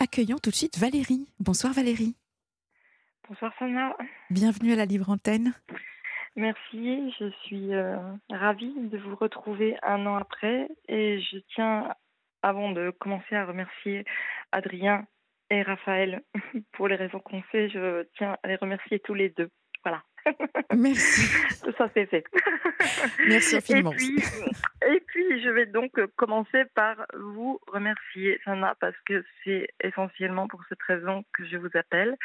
Accueillons tout de suite Valérie. Bonsoir Valérie. Bonsoir Sana. Bienvenue à la Libre Antenne. Merci, je suis euh, ravie de vous retrouver un an après et je tiens, avant de commencer, à remercier Adrien et Raphaël pour les raisons qu'on sait. Je tiens à les remercier tous les deux. Voilà. Merci. Tout ça, c'est fait. Merci infiniment. Et puis, et puis, je vais donc commencer par vous remercier, Sana, parce que c'est essentiellement pour cette raison que je vous appelle.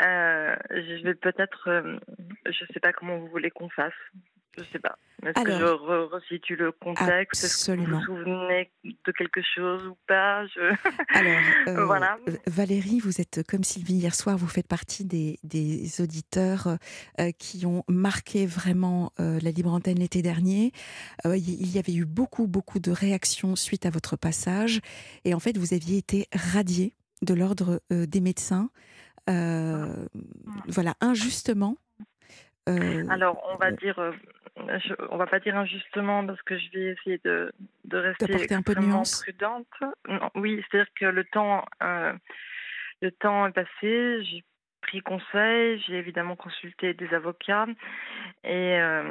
Euh, je vais peut-être, euh, je ne sais pas comment vous voulez qu'on fasse. Je ne sais pas. Est-ce que je re resitue le contexte? Est-ce que vous vous souvenez de quelque chose ou pas? Je... Alors, euh, voilà. Valérie, vous êtes comme Sylvie hier soir, vous faites partie des, des auditeurs euh, qui ont marqué vraiment euh, la libre antenne l'été dernier. il y avait eu beaucoup, beaucoup de réactions suite à votre passage. Et en fait, vous aviez été radié de l'ordre des médecins. voilà, injustement. Alors, on va dire je, on va pas dire injustement parce que je vais essayer de, de rester un peu prudente. oui, c'est-à-dire que le temps, euh, le temps est passé. J'ai pris conseil, j'ai évidemment consulté des avocats et euh,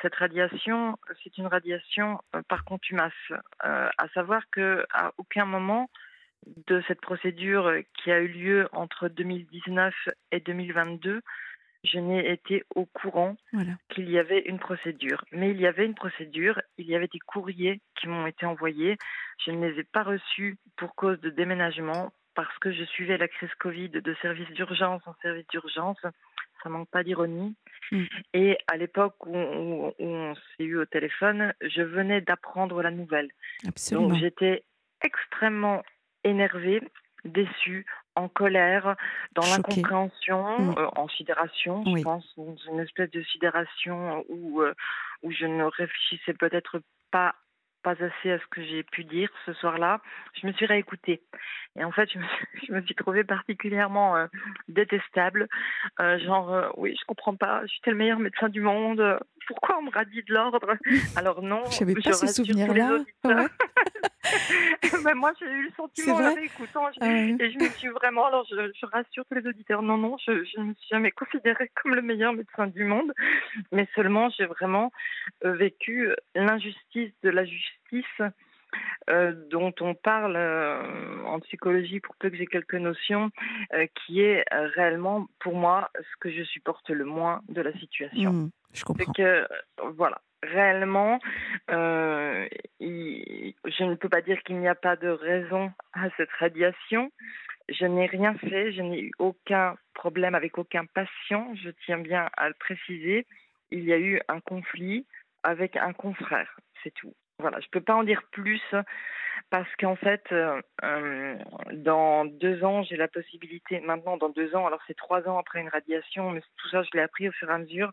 cette radiation, c'est une radiation euh, par contumace. à savoir que à aucun moment de cette procédure qui a eu lieu entre 2019 et 2022, je n'ai été au courant qu'il y avait une procédure. Mais il y avait une procédure, il y avait des courriers qui m'ont été envoyés. Je ne les ai pas reçus pour cause de déménagement parce que je suivais la crise Covid de service d'urgence en service d'urgence. Ça manque pas d'ironie. Mm. Et à l'époque où, on s'est eu au téléphone, je venais d'apprendre la nouvelle. Absolument. Donc j'étais extrêmement énervée, déçue, en colère, dans l'incompréhension, mm. euh, en sidération, je pense, dans une espèce de sidération où, euh, où je ne réfléchissais peut-être pas pas assez à ce que j'ai pu dire ce soir-là. Je me suis réécoutée. Et en fait, je me suis, je me suis trouvée particulièrement euh, détestable. genre, oui, je comprends pas, je suis le meilleur médecin du monde. Pourquoi on me radie de l'ordre? Alors non, je n'avais pas ce souvenir-là. Moi, j'ai eu le sentiment en écoutant ah et je me suis vraiment, alors je, rassure tous les auditeurs, non, non, je, ne me suis jamais considérée comme le meilleur médecin du monde, mais seulement j'ai vraiment euh, vécu l'injustice de la justice euh, dont on parle euh, en psychologie pour peu que j'ai quelques notions, qui est réellement pour moi ce que je supporte le moins de la situation. Mmh, je comprends. Que voilà, réellement, euh, je ne peux pas dire qu'il n'y a pas de raison à cette radiation. Je n'ai rien fait, je n'ai eu aucun problème avec aucun patient, je tiens bien à le préciser. Il y a eu un conflit avec un confrère, c'est tout. Voilà, je ne peux pas en dire plus parce qu'en fait, euh, dans deux ans, j'ai la possibilité, maintenant dans deux ans, alors c'est trois ans après une radiation, mais tout ça, je l'ai appris au fur et à mesure,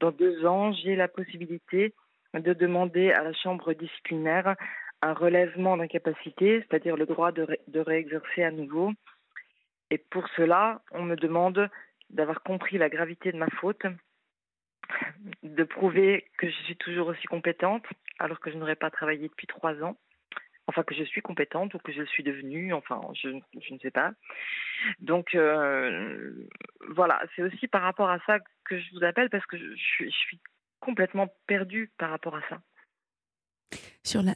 dans deux ans, j'ai la possibilité de demander à la chambre disciplinaire un relèvement d'incapacité, c'est-à-dire le droit de, de réexercer à nouveau. Et pour cela, on me demande d'avoir compris la gravité de ma faute, de prouver que je suis toujours aussi compétente, alors que je n'aurais pas travaillé depuis trois ans, enfin que je suis compétente ou que je le suis devenue, enfin je, je ne sais pas. Donc euh, voilà, c'est aussi par rapport à ça que je vous appelle parce que je, je suis complètement perdue par rapport à ça. Sur la,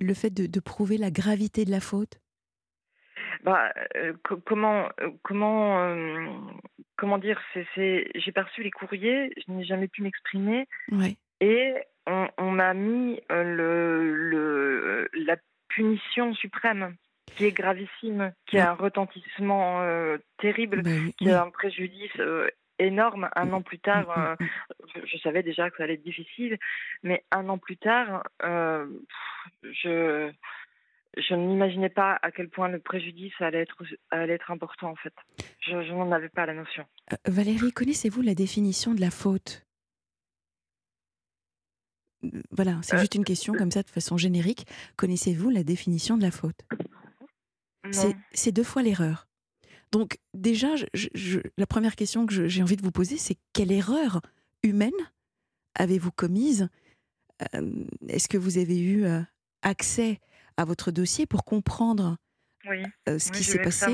le fait de, de, prouver la gravité de la faute? Bah, euh, comment euh, comment comment dire c'est j'ai perçu les courriers je n'ai jamais pu m'exprimer et on, on m'a mis le, le la punition suprême qui est gravissime, qui a un retentissement euh, terrible, ben qui a un préjudice euh, énorme. Un an plus tard, mm, mm, euh, mm. je, savais déjà que ça allait être difficile, mais un an plus tard, je, je n'imaginais pas à quel point le préjudice allait être, allait être important en fait. Je, n'en avais pas la notion. Valérie, connaissez-vous la définition de la faute? Voilà, c'est juste une question comme ça de façon générique. Connaissez-vous la définition de la faute? C'est deux fois l'erreur. Donc déjà, la première question que j'ai envie de vous poser, c'est quelle erreur humaine avez-vous commise? Euh, Est-ce que vous avez eu euh, accès à votre dossier pour comprendre oui. ce qui s'est passé.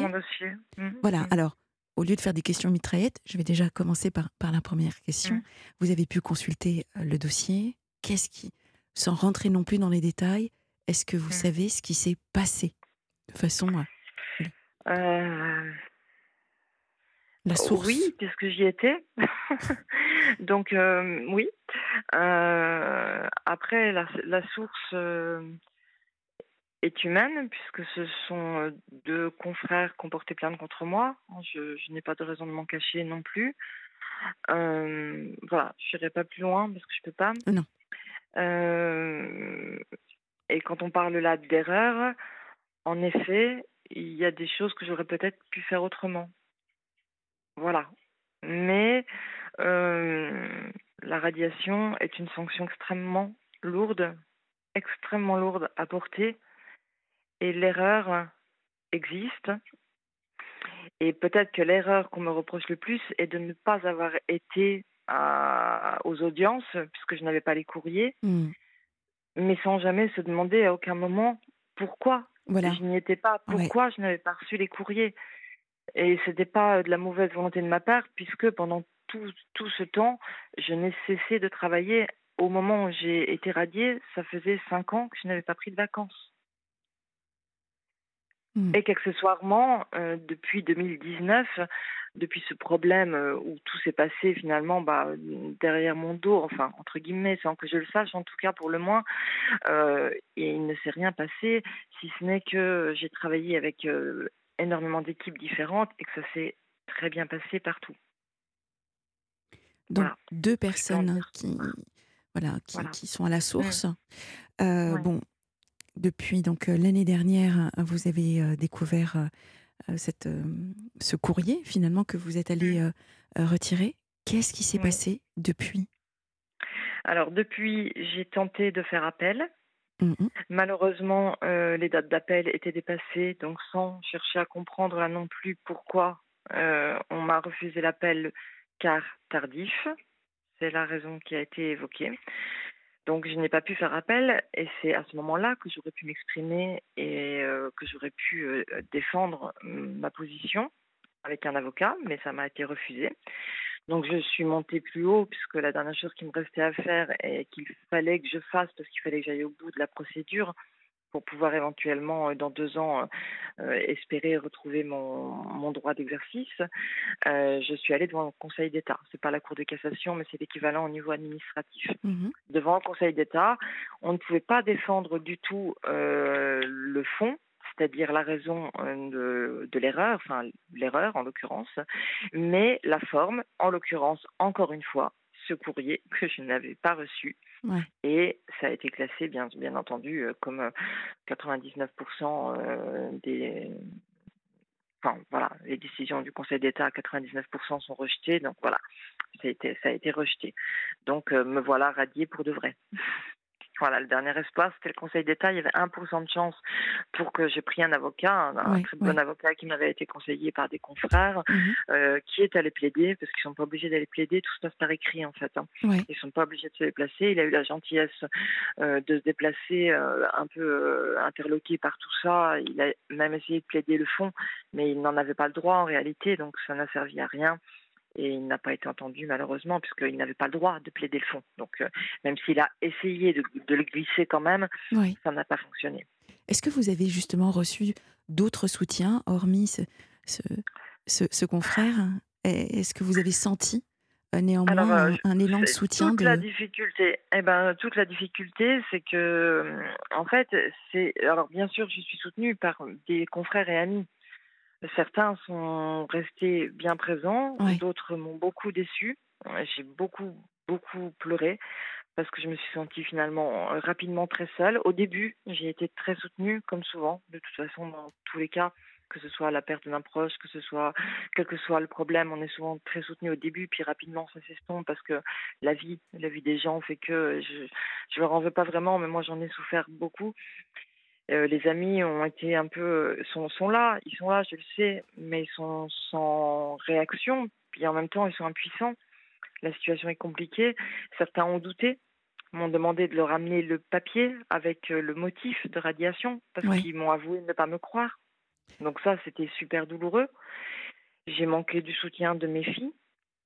Mmh, voilà. mmh. Alors, au lieu de faire des questions mitraillettes, je vais déjà commencer par, par la première question. Vous avez pu consulter le dossier. Qu'est-ce qui, sans rentrer non plus dans les détails, est-ce que vous savez ce qui s'est passé de façon euh... La source? Oui, puisque j'y étais? Donc euh, oui. Euh, après, la, la source euh, est humaine, puisque ce sont deux confrères qui ont porté plainte contre moi. Je, je n'ai pas de raison de m'en cacher non plus. voilà, je n'irai pas plus loin parce que je peux pas. Non. et quand on parle là d'erreur, en effet, il y a des choses que j'aurais peut-être pu faire autrement. Voilà. Mais euh, la radiation est une sanction extrêmement lourde, extrêmement lourde à porter, et l'erreur existe. Et peut-être que l'erreur qu'on me reproche le plus est de ne pas avoir été à, aux audiences, puisque je n'avais pas les courriers, mmh. mais sans jamais se demander à aucun moment pourquoi voilà. je n'y étais pas, pourquoi je n'avais pas reçu les courriers. Et ce n'était pas de la mauvaise volonté de ma part, puisque pendant tout, tout ce temps, je n'ai cessé de travailler. Au moment où j'ai été radiée, ça faisait cinq ans que je n'avais pas pris de vacances. Mmh. Et qu'accessoirement, euh, depuis 2019, depuis ce problème euh, où tout s'est passé finalement bah, derrière mon dos, enfin entre guillemets, sans que je le sache, en tout cas pour le moins, euh, et il ne s'est rien passé, si ce n'est que j'ai travaillé avec euh, énormément d'équipes différentes et que ça s'est très bien passé partout. Donc Voilà. deux personnes qui, voilà, qui, Voilà. qui sont à la source. Euh, Ouais. Bon, depuis donc euh, l'année dernière, euh, vous avez euh, découvert cette, ce courrier finalement que vous êtes allé Mmh. retirer. Qu'est-ce qui s'est Oui. passé depuis? Alors depuis, j'ai tenté de faire appel. Mhm. Malheureusement, euh, les dates d'appel étaient dépassées, donc sans chercher à comprendre là non plus pourquoi euh, on m'a refusé l'appel car tardif. C'est la raison qui a été évoquée. Donc je n'ai pas pu faire appel et c'est à ce moment-là que j'aurais pu m'exprimer et euh, que j'aurais pu euh, défendre euh, ma position avec un avocat, mais ça m'a été refusé. Donc je suis montée plus haut puisque la dernière chose qui me restait à faire et qu'il fallait que je fasse parce qu'il fallait que j'aille au bout de la procédure pour pouvoir éventuellement euh, dans deux ans euh, espérer retrouver mon, mon droit d'exercice. Euh, je suis allée devant le Conseil d'État. C'est pas la Cour de cassation, mais c'est l'équivalent au niveau administratif. Mhm. Devant le Conseil d'État, on ne pouvait pas défendre du tout euh, le fond, c'est-à-dire la raison de, de l'erreur, enfin l'erreur en l'occurrence, mais la forme, en l'occurrence, encore une fois, ce courrier que je n'avais pas reçu. Et ça a été classé, bien, bien entendu, euh, comme euh, 99% euh, des. Enfin, voilà, les décisions du Conseil d'État à 99% sont rejetées, donc voilà, ça a été, ça a été rejeté. Donc euh, me voilà radiée pour de vrai. Voilà, le dernier espoir, c'était le Conseil d'État. Il y avait 1% de chance pour que j'ai pris un avocat, un, très bon avocat qui m'avait été conseillé par des confrères, Mhm. euh, qui est allé plaider, parce qu'ils sont pas obligés d'aller plaider, tout se passe par écrit en fait. hein. Ils sont pas obligés de se déplacer. Il a eu la gentillesse euh, de se déplacer euh, un peu interloqué par tout ça. Il a même essayé de plaider le fond, mais il n'en avait pas le droit en réalité, donc ça n'a servi à rien. Et il n'a pas été entendu malheureusement, puisqu'il n'avait pas le droit de plaider le fond. Donc euh, même s'il a essayé de, de le glisser quand même, ça n'a pas fonctionné. Est-ce que vous avez justement reçu d'autres soutiens, hormis ce, ce, ce, ce confrère? Est-ce que vous avez senti euh, néanmoins Alors, euh, un, un élan de soutien toute de... la difficulté. Eh ben, toute la difficulté, c'est que, en fait, c'est. Alors, bien sûr, je suis soutenue par des confrères et amis. Certains sont restés bien présents, d'autres m'ont beaucoup déçu. J'ai beaucoup, beaucoup pleuré parce que je me suis sentie finalement euh, rapidement très seule. Au début, j'ai été très soutenue, comme souvent, de toute façon, dans tous les cas, que ce soit la perte d'un proche, que ce soit, quel que soit le problème, on est souvent très soutenu au début, puis rapidement ça s'estompe parce que la vie, la vie des gens fait que je, je leur en veux pas vraiment, mais moi j'en ai souffert beaucoup. Euh, les amis ont été un peu sont, sont là, ils sont là, je le sais, mais ils sont sans réaction, puis en même temps ils sont impuissants. La situation est compliquée. Certains ont douté, m'ont demandé de leur amener le papier avec euh, le motif de radiation parce qu'ils m'ont avoué ne pas me croire. Donc ça, c'était super douloureux. J'ai manqué du soutien de mes filles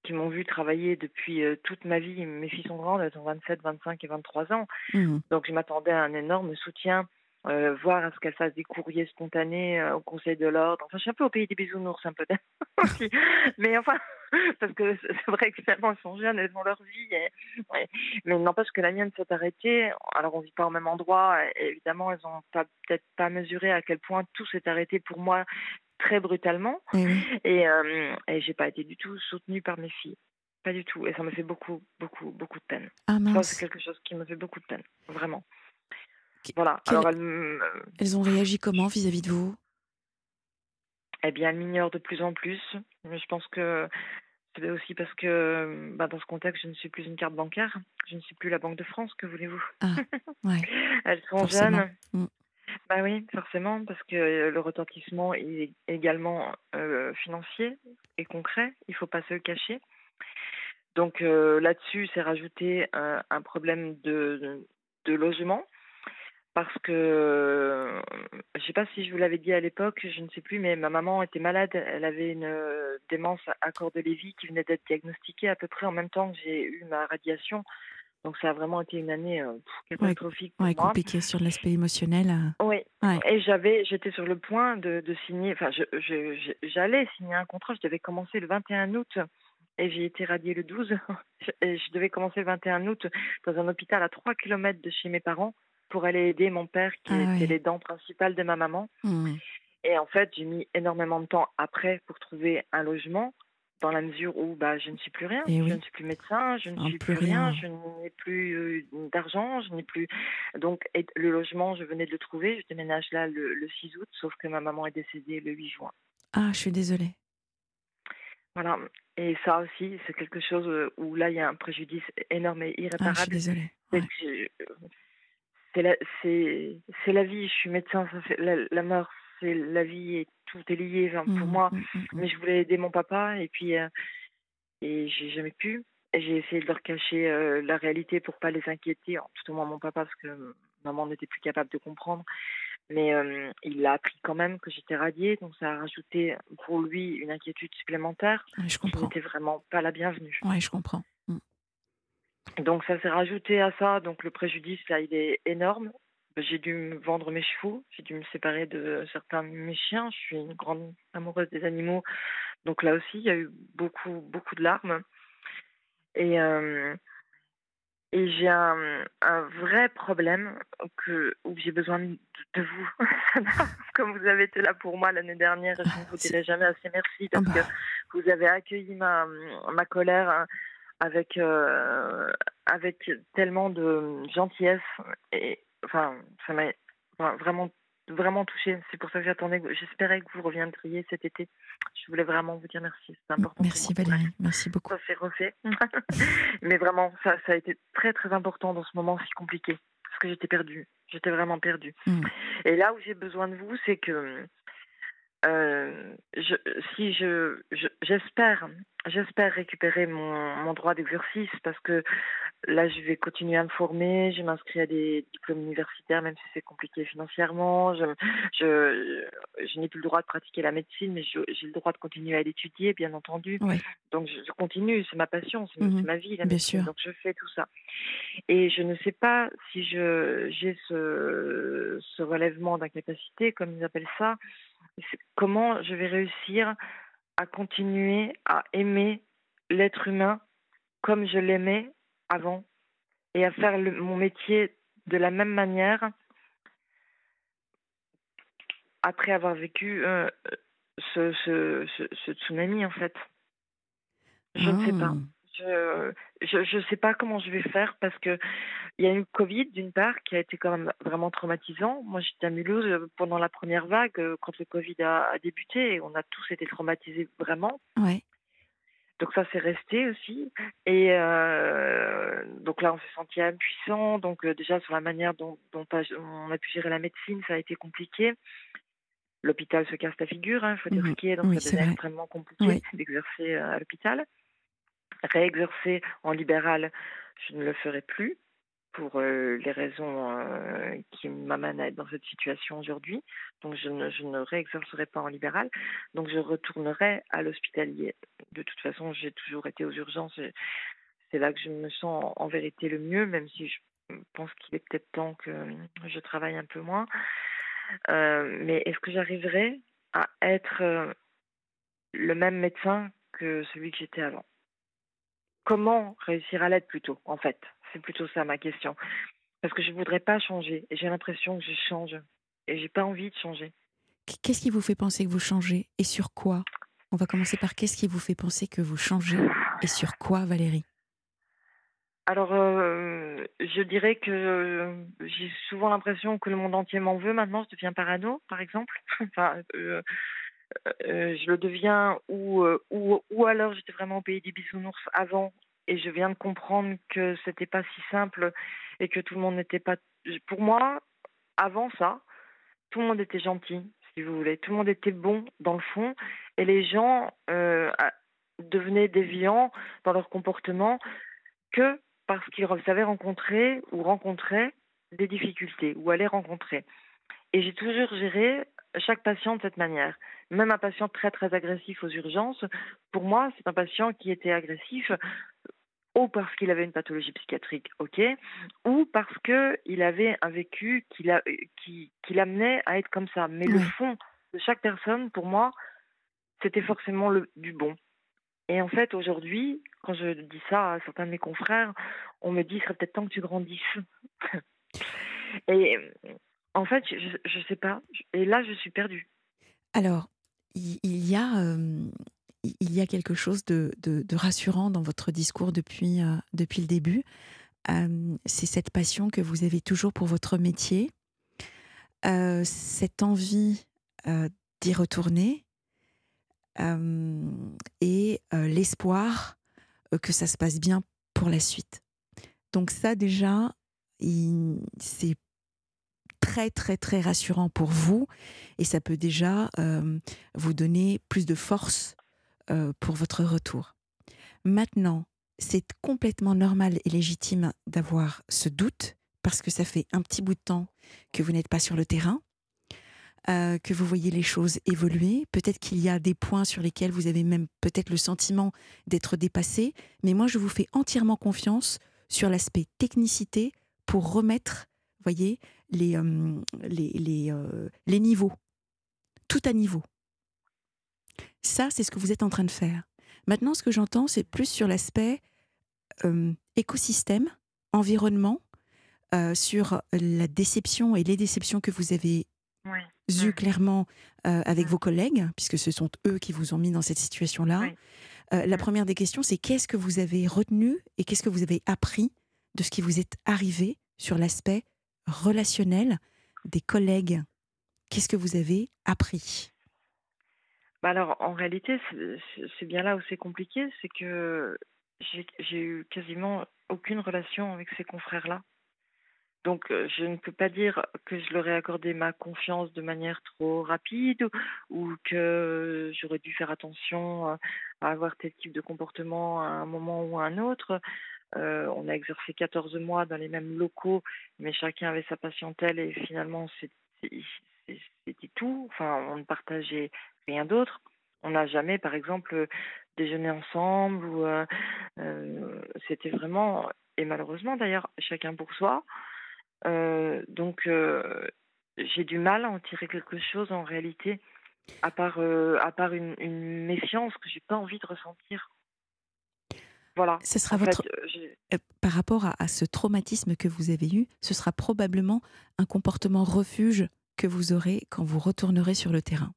qui m'ont vu travailler depuis euh, toute ma vie. Mes filles sont grandes, elles ont 27, 25 et 23 ans. Mmh. Donc je m'attendais à un énorme soutien, euh, voir à ce qu'elles fassent des courriers spontanés euh, au Conseil de l'ordre. Enfin, je suis un peu au pays des bisounours, un peu aussi. Mais enfin, parce que c'est vrai que finalement, elles sont jeunes, elles ont leur vie. Mais n'empêche que la mienne s'est arrêtée. Alors, on vit pas au même endroit. Et évidemment, elles n'ont peut-être pas mesuré à quel point tout s'est arrêté pour moi très brutalement. Et, euh, et j'ai pas été du tout soutenue par mes filles. Pas du tout. Et ça me fait beaucoup, beaucoup, beaucoup de peine. Ah, c'est quelque chose qui me fait beaucoup de peine. Vraiment. Voilà. Alors, elles... ont réagi comment vis-à-vis de vous? Eh bien, elles m'ignorent de plus en plus. Mais je pense que c'est aussi parce que bah, dans ce contexte, je ne suis plus une carte bancaire. Je ne suis plus la Banque de France, que voulez-vous? Ah, ouais. Elles sont jeunes. Mm. Bah oui, forcément, parce que euh, le retentissement est également euh, financier et concret, il ne faut pas se le cacher. Donc euh, là-dessus, c'est rajouté un, problème de, de, logement, parce que, je ne sais pas si je vous l'avais dit à l'époque, je ne sais plus, mais ma maman était malade, elle avait une démence à corps de Lévy qui venait d'être diagnostiquée à peu près en même temps que j'ai eu ma radiation. Donc ça a vraiment été une année euh, catastrophique ouais, pour compliquée sur l'aspect émotionnel. Euh. Oui. Et j'avais, j'étais sur le point de, de signer. Enfin, j'allais signer un contrat. Je devais commencer le 21 août et j'ai été radiée le 12. Et je devais commencer le 21 août dans un hôpital à 3 km de chez mes parents pour aller aider mon père qui ah était les dents principales de ma maman. Mmh. Et en fait, j'ai mis énormément de temps après pour trouver un logement dans la mesure où bah, je ne suis plus rien. Eh je ne suis plus médecin, je ne suis plus rien, je n'ai plus euh, d'argent, je n'ai plus. Donc, le logement, je venais de le trouver. Je déménage là le, 6 août, sauf que ma maman est décédée le 8 juin. Ah, je suis désolée. Voilà. Et ça aussi, c'est quelque chose où là, il y a un préjudice énorme et irréparable. Ah, je suis désolée. C'est la, la, vie. Je suis médecin. Ça fait, la, la mort, c'est la vie et tout est lié pour mmh, moi. Mmh, mmh, mais je voulais aider mon papa et puis euh, et j'ai jamais pu. J'ai essayé de leur cacher euh, la réalité pour pas les inquiéter, tout au moins mon papa parce que maman n'était plus capable de comprendre. Mais euh, il a appris quand même que j'étais radiée, donc ça a rajouté pour lui une inquiétude supplémentaire. je comprends. N'était vraiment pas la bienvenue. Oui, je comprends. Donc ça s'est rajouté à ça, donc le préjudice là il est énorme j'ai dû me vendre mes chevaux, j'ai dû me séparer de certains de mes chiens. Je suis une grande amoureuse des animaux. Donc là aussi, il y a eu beaucoup, beaucoup de larmes. Et, euh, et j'ai un, un, vrai problème que, où j'ai besoin de, vous. Comme vous avez été là pour moi l'année dernière, je ne vous dirai jamais assez merci parce ah que bah. vous avez accueilli ma, ma colère avec, euh, avec tellement de gentillesse et, enfin, ça m'a vraiment vraiment touchée. C'est pour ça que j'attendais, j'espérais que vous reviendriez cet été. Je voulais vraiment vous dire merci. C'est important. Merci Valérie, merci beaucoup. Ça s'est refait. Mais vraiment, ça, ça a été très très important dans ce moment si compliqué. Parce que j'étais perdue. J'étais vraiment perdue. Mm. Et là où j'ai besoin de vous, c'est que euh, je, si je, j'espère, j'espère récupérer mon, mon droit d'exercice parce que là, je vais continuer à me former. Je m'inscris à des diplômes universitaires, même si c'est compliqué financièrement. Je, je, je n'ai plus le droit de pratiquer la médecine, mais j'ai le droit de continuer à l'étudier, bien entendu. Donc, je, continue. C'est ma passion, c'est mmh ma vie, la médecine. Donc, je fais tout ça. Et je ne sais pas si je j'ai ce, ce relèvement d'incapacité, comme ils appellent ça comment je vais réussir à continuer à aimer l'être humain comme je l'aimais avant et à faire mon métier de la même manière après avoir vécu euh, ce, tsunami en fait. Je ne sais pas. Ah je ne sais pas comment je vais faire parce que il y a eu Covid d'une part qui a été quand même vraiment traumatisant. Moi j'étais à Mulhouse euh, pendant la première vague euh, quand le Covid a, débuté et on a tous été traumatisés vraiment. Ouais. Donc ça c'est resté aussi et euh, donc là on s'est senti impuissant. Donc déjà sur la manière dont, dont, on a pu gérer la médecine ça a été compliqué. L'hôpital se casse la figure, il hein, faut dire ce qui est, donc ça devient extrêmement compliqué d'exercer à l'hôpital réexercer en libéral, je ne le ferai plus. pour les raisons qui m'amènent à être dans cette situation aujourd'hui. Donc je ne, réexercerai pas en libéral. Donc je retournerai à l'hospitalier. De toute façon, j'ai toujours été aux urgences. C'est là que je me sens en vérité le mieux, même si je pense qu'il est peut-être temps que je travaille un peu moins. mais est-ce que j'arriverai à être le même médecin que celui que j'étais avant? Comment réussir à l'être plutôt, en fait C'est plutôt ça ma question. Parce que je ne voudrais pas changer. Et j'ai l'impression que je change. Et j'ai pas envie de changer. Qu'est-ce qui vous fait penser que vous changez Et sur quoi? On va commencer par qu'est-ce qui vous fait penser que vous changez Et sur quoi, Valérie? Alors, euh, je dirais que j'ai souvent l'impression que le monde entier m'en veut maintenant. Je deviens parano, par exemple. enfin, euh, euh, je le deviens ou, ou, ou alors j'étais vraiment au pays des bisounours avant et je viens de comprendre que c'était pas si simple et que tout le monde n'était pas. Pour moi, avant ça, tout le monde était gentil, si vous voulez. Tout le monde était bon dans le fond et les gens devenaient déviants dans leur comportement que parce qu'ils savaient rencontrer ou rencontraient des difficultés ou allaient rencontrer. Et j'ai toujours géré chaque patient de cette manière. Même un patient très très agressif aux urgences, pour moi, c'est un patient qui était agressif ou parce qu'il avait une pathologie psychiatrique, ok, ou parce qu'il avait un vécu qui, qui, qui l'amenait à être comme ça. Mais le fond de chaque personne, pour moi, c'était forcément le, du bon. Et en fait, aujourd'hui, quand je dis ça à certains de mes confrères, on me dit il serait peut-être temps que tu grandisses. et en fait, je ne sais pas. Et là, je suis perdue. Alors, il y a, il y a quelque chose de, de, rassurant dans votre discours depuis, depuis le début. C'est cette passion que vous avez toujours pour votre métier, cette envie d'y retourner, et l'espoir que ça se passe bien pour la suite. Donc ça déjà, c'est très très très rassurant pour vous et ça peut déjà vous donner plus de force pour votre retour. Maintenant, c'est complètement normal et légitime d'avoir ce doute parce que ça fait un petit bout de temps que vous n'êtes pas sur le terrain euh, que vous voyez les choses évoluer. Peut-être qu'il y a des points sur lesquels vous avez même peut-être le sentiment d'être dépassé. Mais moi, je vous fais entièrement confiance sur l'aspect technicité pour remettre, voyez, les, euh, les, les, euh, les niveaux. Tout à niveau. Ça, c'est ce que vous êtes en train de faire. Maintenant, ce que j'entends, c'est plus sur l'aspect écosystème, environnement, sur la déception et les déceptions que vous avez vu clairement euh, avec vos collègues, puisque ce sont eux qui vous ont mis dans cette situation-là. La première des questions, c'est qu'est-ce que vous avez retenu et qu'est-ce que vous avez appris de ce qui vous est arrivé sur l'aspect relationnel des collègues Qu'est-ce que vous avez appris? Bah alors, en réalité, c'est bien là où c'est compliqué, c'est que j'ai eu quasiment aucune relation avec ces confrères-là. Donc, euh, je ne peux pas dire que je leur ai accordé ma confiance de manière trop rapide ou que j'aurais dû faire attention à avoir tel type de comportement à un moment ou à un autre. Euh, on a exercé 14 mois dans les mêmes locaux, mais chacun avait sa patientèle et finalement, c'était tout. Enfin, on ne partageait rien d'autre. On n'a jamais, par exemple, déjeuné ensemble ou euh, c'était vraiment, et malheureusement d'ailleurs, chacun pour soi. Euh, donc, euh, j'ai du mal à en tirer quelque chose en réalité, à part, euh, à part une, méfiance que j'ai pas envie de ressentir. Voilà. Ce sera votre. Par rapport à, ce traumatisme que vous avez eu, ce sera probablement un comportement refuge que vous aurez quand vous retournerez sur le terrain.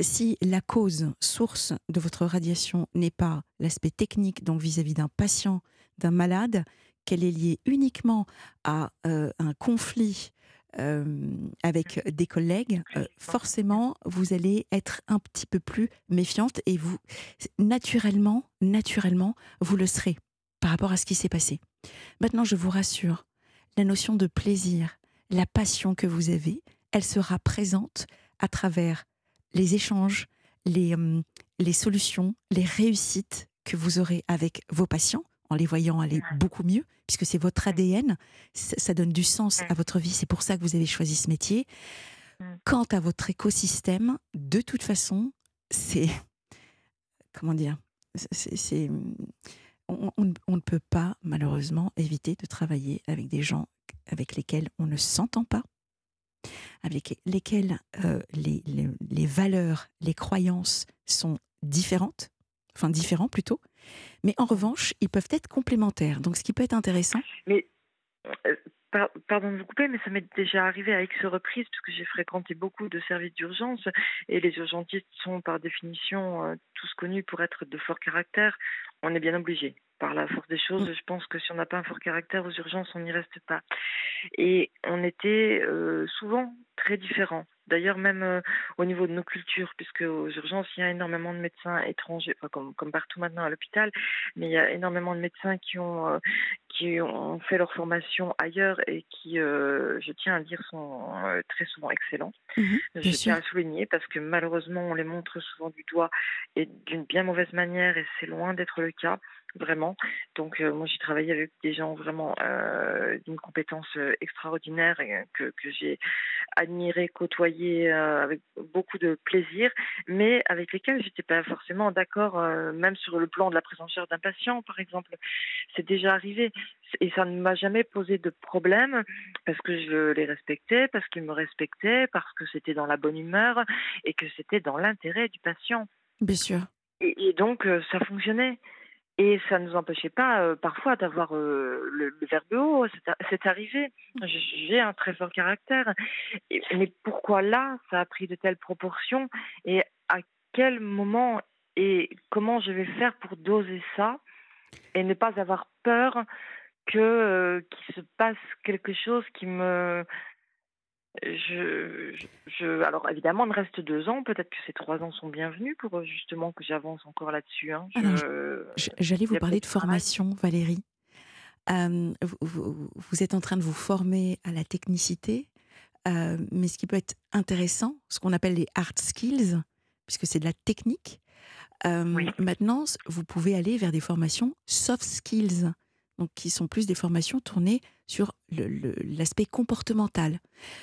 Si la cause, source de votre radiation n'est pas l'aspect technique, donc vis-à-vis d'un patient, d'un malade, qu'elle est liée uniquement à euh, un conflit euh, avec des collègues, euh, forcément, vous allez être un petit peu plus méfiante et vous, naturellement, naturellement, vous le serez par rapport à ce qui s'est passé. Maintenant, je vous rassure, la notion de plaisir, la passion que vous avez, elle sera présente à travers les échanges, les, les solutions, les réussites que vous aurez avec vos patients en les voyant aller beaucoup mieux, puisque c'est votre ADN, ça, donne du sens à votre vie, c'est pour ça que vous avez choisi ce métier. Quant à votre écosystème, de toute façon, c'est... Comment dire c'est, on, ne peut pas, malheureusement, éviter de travailler avec des gens avec lesquels on ne s'entend pas, avec lesquels euh, les, valeurs, les croyances sont différentes, enfin différents plutôt, mais en revanche, ils peuvent être complémentaires. Donc, ce qui peut être intéressant. Euh, pardon de vous couper, mais ça m'est déjà arrivé à X reprises, parce que j'ai fréquenté beaucoup de services d'urgence, et les urgentistes sont par définition euh, tous connus pour être de fort caractère. On est bien obligé. Par la force des choses, mm. je pense que si on n'a pas un fort caractère aux urgences, on n'y reste pas. Et on était euh, souvent très différents. D'ailleurs, même euh, au niveau de nos cultures, puisque aux urgences, il y a énormément de médecins étrangers, enfin, comme, comme partout maintenant à l'hôpital, mais il y a énormément de médecins qui ont, euh, qui ont fait leur formation ailleurs et qui, euh, je tiens à le dire, sont très souvent excellents. Mhm, je tiens à souligner parce que malheureusement, on les montre souvent du doigt et d'une bien mauvaise manière et c'est loin d'être le cas vraiment. Donc moi j'ai travaillé avec des gens vraiment euh, d'une compétence extraordinaire et que, que j'ai admiré, côtoyé euh, avec beaucoup de plaisir, mais avec lesquels j'étais pas forcément d'accord, euh, même sur le plan de la prise en charge d'un patient, par exemple. C'est déjà arrivé et ça ne m'a jamais posé de problème parce que je les respectais, parce qu'ils me respectaient, parce que c'était dans la bonne humeur et que c'était dans l'intérêt du patient. Bien sûr. et donc euh, ça fonctionnait. Et ça ne nous empêchait pas euh, parfois d'avoir euh, le, verbe haut, c'est arrivé. J'ai un très fort caractère. mais pourquoi là, ça a pris de telles proportions? Et à quel moment et comment je vais faire pour doser ça et ne pas avoir peur que euh, qu'il se passe quelque chose qui me je, je, alors évidemment, il me reste deux ans. Peut-être que ces trois ans sont bienvenus pour euh, justement que j'avance encore là-dessus. Hein. J'allais vous parler de formation, Valérie. Euh, vous, vous, êtes en train de vous former à la technicité, euh, mais ce qui peut être intéressant, ce qu'on appelle les hard skills, puisque c'est de la technique. Maintenant, vous pouvez aller vers des formations soft skills, qui sont plus des formations tournées sur l'aspect comportemental.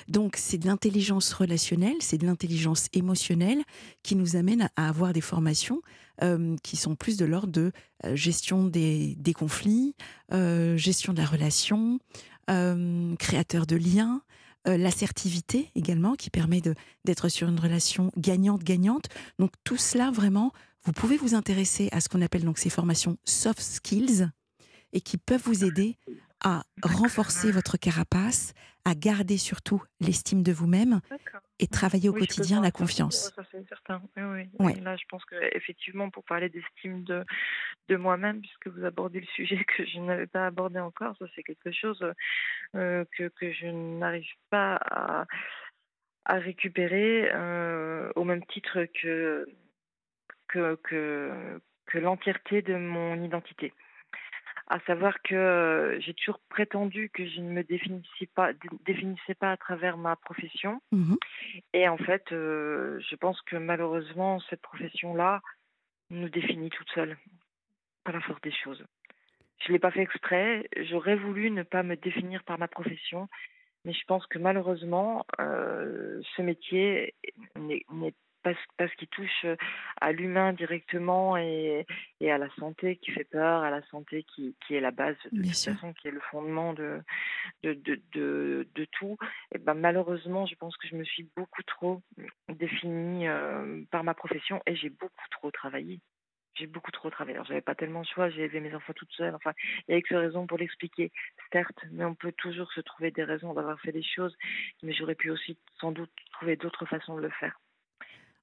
Donc c'est de l'intelligence relationnelle, c'est de l'intelligence émotionnelle qui nous amène à avoir des formations euh, qui sont plus de l'ordre de euh, gestion des, conflits, euh, gestion de la relation, créateur de liens, l'assertivité également qui permet d'être sur une relation gagnante-gagnante. Donc tout cela vraiment, vous pouvez vous intéresser à ce qu'on appelle donc ces formations soft skills et qui peuvent vous aider à renforcer votre carapace, à garder surtout l'estime de vous-même et travailler au quotidien la confiance. Ça, c'est certain. Oui, oui. Là, je pense qu'effectivement, pour parler d'estime de, de moi-même, puisque vous abordez le sujet que je n'avais pas abordé encore, ça, c'est quelque chose euh, que, que je n'arrive pas à, à récupérer euh, au même titre que, que, que, que l'entièreté de mon identité à savoir que euh, j'ai toujours prétendu que je ne me définissais pas, définissais pas à travers ma profession. Mmh Et en fait, euh, je pense que malheureusement, cette profession-là nous définit toute seule, par la force des choses. Je ne l'ai pas fait exprès, j'aurais voulu ne pas me définir par ma profession, mais je pense que malheureusement, euh, ce métier n'est parce, parce qu'il touche euh, à l'humain directement et, et, à la santé qui fait peur, à la santé qui, qui est la base de toute façon, qui est le fondement de, de, de, de, de tout. Et ben, malheureusement, je pense que je me suis beaucoup trop définie euh, par ma profession et j'ai beaucoup trop travaillé j'ai beaucoup trop travaillé. Alors, j'avais pas tellement de choix, j'ai élevé mes enfants toute seule. Enfin, il y a que raisons pour l'expliquer, certes, mais on peut toujours se trouver des raisons d'avoir fait des choses, mais j'aurais pu aussi sans doute trouver d'autres façons de le faire.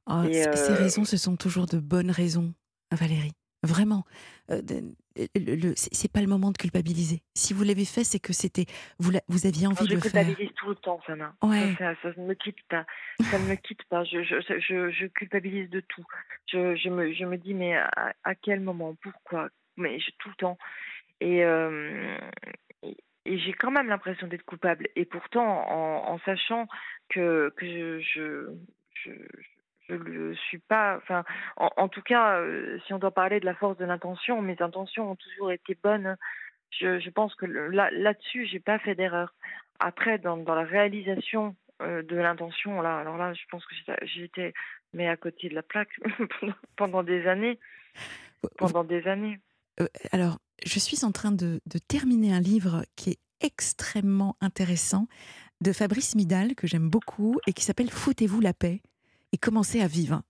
Oh, ces raisons, ce sont toujours de bonnes raisons, Valérie. Vraiment. Euh, c'est pas le moment de culpabiliser. Si vous l'avez fait, c'est que c'était vous, vous aviez envie de le faire. Je culpabilise tout le temps, Sana. Ouais. Ça, ça, ne me quitte pas. Ça ne me quitte pas. Je, je, je, je culpabilise de tout. Je, je, me, je me dis, mais à, à quel moment? Pourquoi? Mais tout le temps. Et, euh, et, j'ai quand même l'impression d'être coupable. Et pourtant, en, en sachant que, que je, je, je ne suis pas. Enfin, en, tout cas, si on doit parler de la force de l'intention, mes intentions ont toujours été bonnes. Je, je pense que là, là-dessus, j'ai pas fait d'erreur. Après, dans, dans la réalisation de l'intention, là, alors là, je pense que été mais à côté de la plaque pendant des années. Pendant des années. alors, je suis en train de, de, terminer un livre qui est extrêmement intéressant de Fabrice Midal, que j'aime beaucoup, et qui s'appelle Foutez-vous la paix et commencez à vivre.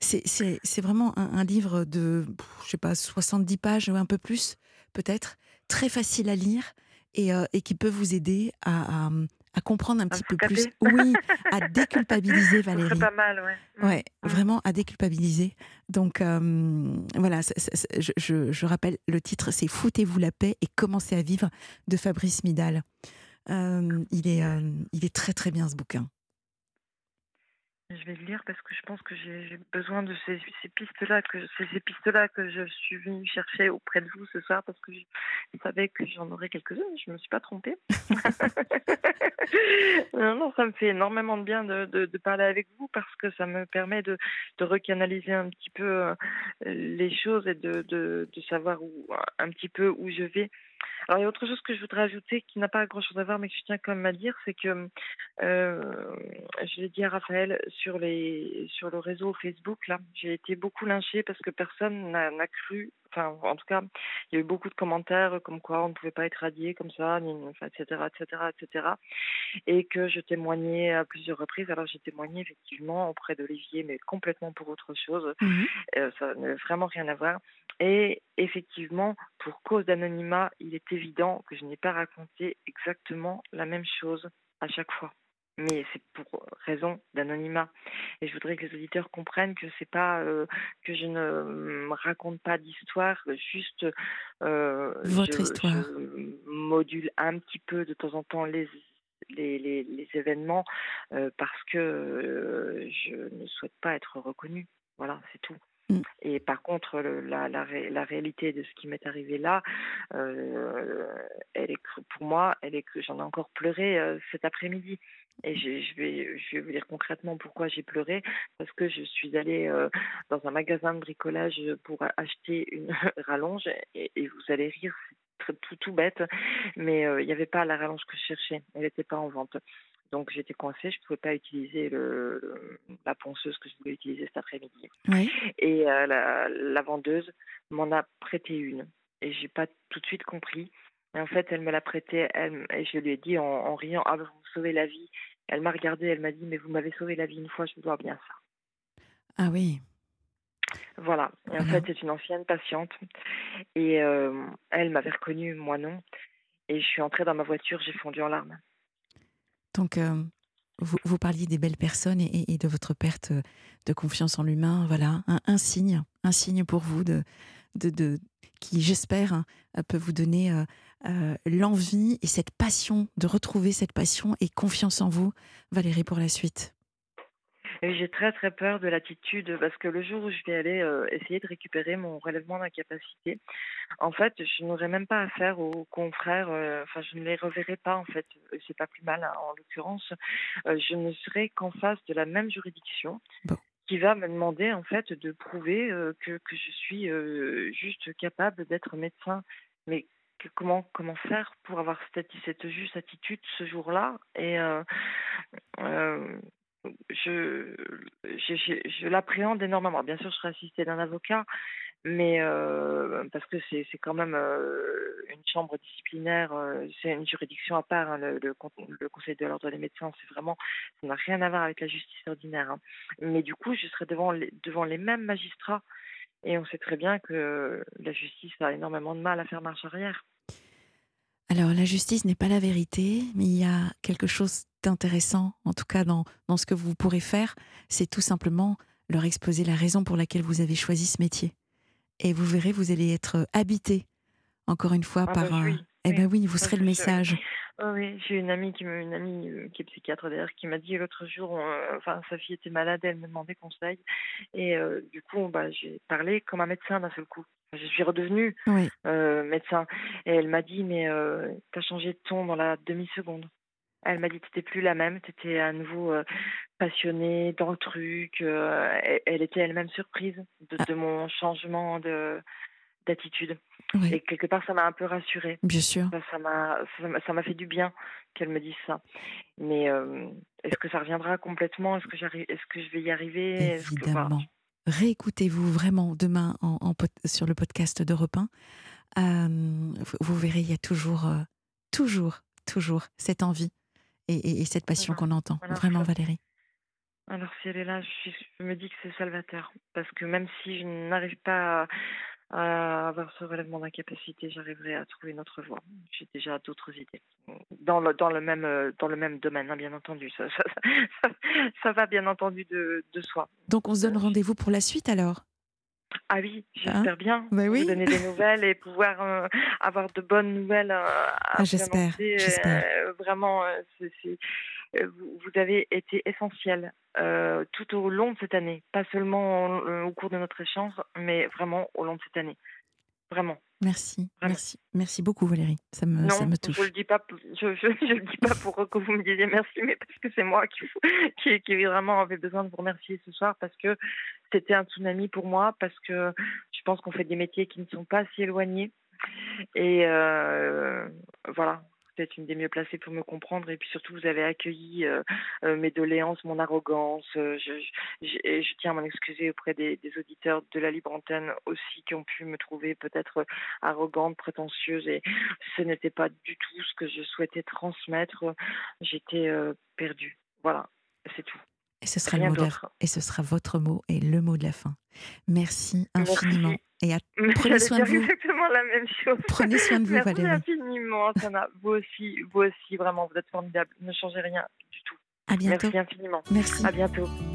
C'est vraiment un, livre de, je sais pas, 70 pages ou un peu plus, peut-être, très facile à lire et, et, qui peut vous aider à, à, comprendre un petit peu plus. Oui, à déculpabiliser Valérie. pas mal, ouais. Mm. Ouais, mm. vraiment à déculpabiliser. Donc voilà, je, je, je, rappelle, le titre c'est Foutez-vous la paix et commencez à vivre de Fabrice Midal. il, est, il est très très bien ce bouquin. Je vais le lire parce que je pense que j'ai besoin de ces, ces pistes-là, que ces pistes-là que je suis venue chercher auprès de vous ce soir parce que je, savais que j'en aurais quelques-unes. Je me suis pas trompée. non, non, ça me fait énormément de bien de, de, de, parler avec vous parce que ça me permet de, de recanaliser un petit peu euh, les choses et de, de, de savoir où, un petit peu où je vais. Alors, il y a autre chose que je voudrais ajouter qui n'a pas grand-chose à voir, mais que je tiens quand même à dire, c'est que euh, je l'ai dit à Raphaël sur, les, sur le réseau Facebook, là, j'ai été beaucoup lynchée parce que personne n'a cru, enfin, en tout cas, il y a eu beaucoup de commentaires comme quoi on ne pouvait pas être radié comme ça, etc., etc., etc., et que je témoignais à plusieurs reprises. Alors, j'ai témoigné effectivement auprès d'Olivier, mais complètement pour autre chose. Mmh euh, ça n'a vraiment rien à voir. Et effectivement, pour cause d'anonymat, il est évident que je n'ai pas raconté exactement la même chose à chaque fois. Mais c'est pour raison d'anonymat. Et je voudrais que les auditeurs comprennent que c'est pas euh, que je ne raconte pas d'histoire, juste euh, votre histoire. module un petit peu de temps en temps les les, les, événements euh, parce que je ne souhaite pas être reconnue. Voilà, c'est tout. Mm. Et par contre, la, la, la, réalité de ce qui m'est arrivé là, euh, elle est pour moi, elle est que j'en ai encore pleuré euh, cet après-midi. Et je vais, je vais vous dire concrètement pourquoi j'ai pleuré. Parce que je suis allée euh, dans un magasin de bricolage pour acheter une rallonge. Et, vous allez rire, tout, tout bête. Mais il n'y avait pas la rallonge que je cherchais. Elle n'était pas en vente. Donc j'étais coincée, je ne pouvais pas utiliser le, la ponceuse que je voulais utiliser cet après-midi. Et euh, la, vendeuse m'en a prêté une. Et j'ai pas tout de suite compris. Et en fait, elle me l'a prêté elle, et je lui ai dit en, riant Ah, vous me sauvez la vie. Elle m'a regardée, elle m'a dit Mais vous m'avez sauvé la vie une fois, je vous dois bien ça. Ah oui. Voilà. Et en fait, c'est une ancienne patiente. Et euh, elle m'avait reconnue, moi non. Et je suis entrée dans ma voiture, j'ai fondu en larmes. Donc, euh, vous, vous, parliez des belles personnes et, de votre perte de confiance en l'humain. Voilà, un, signe, un signe pour vous de, de, de qui, j'espère, hein, peut vous donner euh, l'envie et cette passion, de retrouver cette passion et confiance en vous, Valérie, pour la suite j'ai très très peur de l'attitude parce que le jour où je vais aller euh, essayer de récupérer mon relèvement d'incapacité, en fait, je n'aurai même pas affaire aux confrères. Euh, enfin, je ne les reverrai pas en fait. C'est pas plus mal hein, en l'occurrence. Euh, je ne serai qu'en face de la même juridiction. qui va me demander en fait de prouver que, que je suis juste capable d'être médecin. Mais comment comment faire pour avoir cette, cette juste attitude ce jour-là? Et je, l'appréhende énormément. Bien sûr, je serai assistée d'un avocat, mais euh, parce que c'est, c'est quand même euh, une chambre disciplinaire, euh, c'est une juridiction à part. Hein, le, le, Conseil de l'ordre des médecins, c'est vraiment, ça n'a rien à voir avec la justice ordinaire. Hein. Mais du coup, je serai devant les, devant les mêmes magistrats, et on sait très bien que la justice a énormément de mal à faire marche arrière. Alors, la justice n'est pas la vérité, mais il y a quelque chose d'intéressant, en tout cas dans, dans ce que vous pourrez faire, c'est tout simplement leur exposer la raison pour laquelle vous avez choisi ce métier. Et vous verrez, vous allez être habité, encore une fois, ah par... Bah un... Eh bien oui, vous serez le message. oui, j'ai une amie qui me, une amie euh, qui est psychiatre d'ailleurs qui m'a dit l'autre jour, euh, enfin sa fille était malade, elle me demandait conseil et euh, du coup bah j'ai parlé comme un médecin d'un seul coup. Je suis redevenue médecin et elle m'a dit mais t'as changé de ton dans la demi seconde. Elle m'a dit t'étais plus la même, tu étais à nouveau passionnée dans le truc. elle, était elle-même surprise de, ah. de mon changement de d'attitude. Et quelque part, ça m'a un peu rassurée. Bien sûr. Ça m'a ça m'a fait du bien qu'elle me dise ça. Mais est-ce que ça reviendra complètement? Est-ce que j'arrive Est-ce que je vais y arriver? Évidemment. Réécoutez-vous vraiment demain en, sur le podcast d'Europe 1. vous, verrez, il y a toujours, toujours, toujours cette envie et, cette passion qu'on entend. vraiment, Valérie. Alors si elle est là, je, je me dis que c'est salvateur. Parce que même si je n'arrive pas à à avoir ce relèvement d'incapacité, j'arriverai à trouver une autre voie. J'ai déjà d'autres idées dans le, dans le même dans le même domaine, hein, bien entendu. Ça, ça, va bien entendu de, de, soi. Donc on se donne rendez-vous pour la suite alors? Ah oui, j'espère hein? bien. Bah oui. Vous donner des nouvelles et pouvoir euh, avoir de bonnes nouvelles. Euh, ah, j'espère. Euh, vraiment, c'est euh, vous avez été essentiel euh, tout au long de cette année, pas seulement euh, au cours de notre échange, mais vraiment au long de cette année. Vraiment. Merci, merci, merci beaucoup Valérie. Ça me, ça me touche. Je le dis pas, je, je, le dis pas pour que vous me disiez merci, mais parce que c'est moi qui, qui, qui vraiment avait besoin de vous remercier ce soir parce que c'était un tsunami pour moi, parce que je pense qu'on fait des métiers qui ne sont pas si éloignés. Et euh, voilà, êtes une des mieux placées pour me comprendre. Et puis surtout, vous avez accueilli euh, euh, mes doléances, mon arrogance. Euh, je, je, tiens à m'en excuser auprès des, auditeurs de la libre antenne aussi qui ont pu me trouver peut-être arrogante, prétentieuse. Et ce n'était pas du tout ce que je souhaitais transmettre. J'étais perdue. Voilà, c'est tout. Et ce sera le mot et ce sera votre mot et le mot de la fin. Merci infiniment. Et prenez soin de vous. exactement la même chose. Prenez soin de vous, Merci Valérie. infiniment, Sana. Vous aussi, vous aussi, vraiment, vous êtes formidable. Ne changez rien du tout. À bientôt. Merci infiniment. Merci. À bientôt.